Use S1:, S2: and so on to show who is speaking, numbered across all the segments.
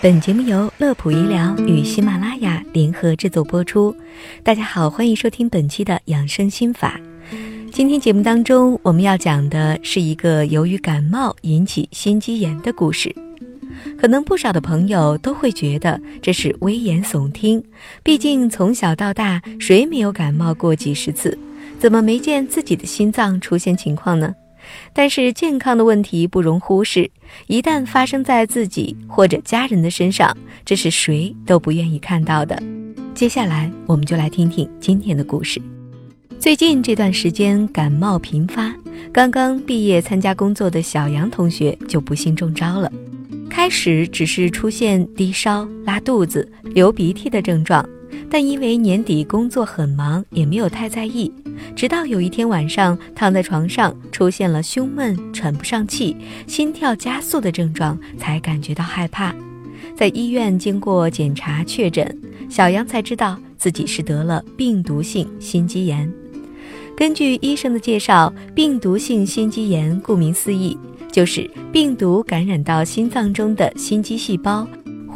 S1: 本节目由乐普医疗与喜马拉雅联合制作播出。大家好，欢迎收听本期的养生心法。今天节目当中，我们要讲的是一个由于感冒引起心肌炎的故事。可能不少的朋友都会觉得这是危言耸听，毕竟从小到大，谁没有感冒过几十次？怎么没见自己的心脏出现情况呢？但是健康的问题不容忽视，一旦发生在自己或者家人的身上，这是谁都不愿意看到的。接下来，我们就来听听今天的故事。最近这段时间感冒频发，刚刚毕业参加工作的小杨同学就不幸中招了。开始只是出现低烧、拉肚子、流鼻涕的症状。但因为年底工作很忙，也没有太在意。直到有一天晚上，躺在床上出现了胸闷、喘不上气、心跳加速的症状，才感觉到害怕。在医院经过检查确诊，小杨才知道自己是得了病毒性心肌炎。根据医生的介绍，病毒性心肌炎顾名思义，就是病毒感染到心脏中的心肌细胞。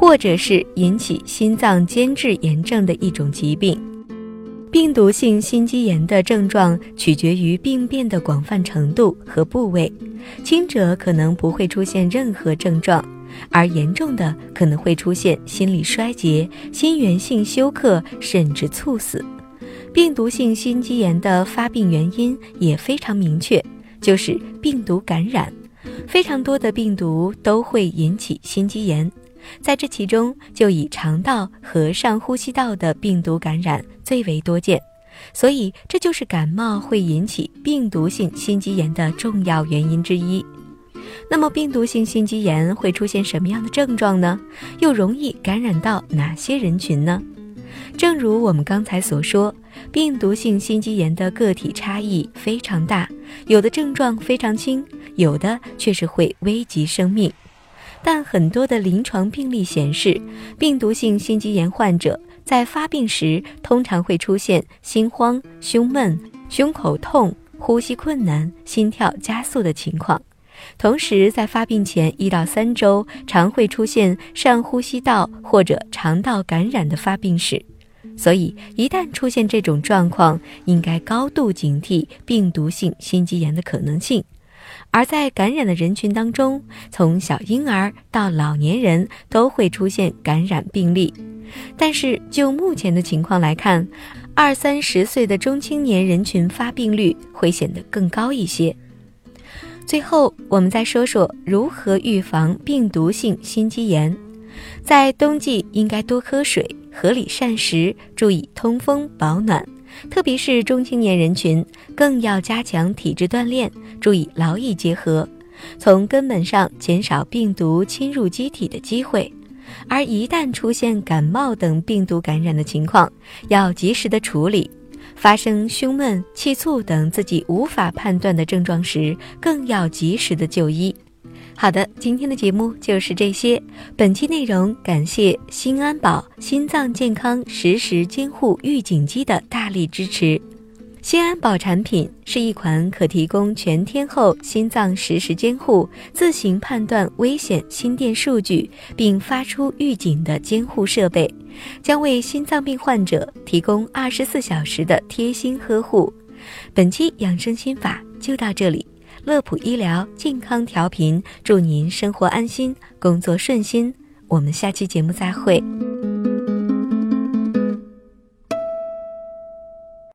S1: 或者是引起心脏间质炎症的一种疾病。病毒性心肌炎的症状取决于病变的广泛程度和部位，轻者可能不会出现任何症状，而严重的可能会出现心力衰竭、心源性休克，甚至猝死。病毒性心肌炎的发病原因也非常明确，就是病毒感染。非常多的病毒都会引起心肌炎。在这其中，就以肠道和上呼吸道的病毒感染最为多见，所以这就是感冒会引起病毒性心肌炎的重要原因之一。那么，病毒性心肌炎会出现什么样的症状呢？又容易感染到哪些人群呢？正如我们刚才所说，病毒性心肌炎的个体差异非常大，有的症状非常轻，有的却是会危及生命。但很多的临床病例显示，病毒性心肌炎患者在发病时通常会出现心慌、胸闷、胸口痛、呼吸困难、心跳加速的情况。同时，在发病前一到三周，常会出现上呼吸道或者肠道感染的发病史。所以，一旦出现这种状况，应该高度警惕病毒性心肌炎的可能性。而在感染的人群当中，从小婴儿到老年人都会出现感染病例，但是就目前的情况来看，二三十岁的中青年人群发病率会显得更高一些。最后，我们再说说如何预防病毒性心肌炎。在冬季应该多喝水，合理膳食，注意通风保暖。特别是中青年人群，更要加强体质锻炼，注意劳逸结合，从根本上减少病毒侵入机体的机会。而一旦出现感冒等病毒感染的情况，要及时的处理。发生胸闷、气促等自己无法判断的症状时，更要及时的就医。好的，今天的节目就是这些。本期内容感谢新安宝心脏健康实时监护预警机的大力支持。心安宝产品是一款可提供全天候心脏实时监护、自行判断危险心电数据并发出预警的监护设备，将为心脏病患者提供二十四小时的贴心呵护。本期养生心法就到这里。乐普医疗健康调频，祝您生活安心，工作顺心。我们下期节目再会。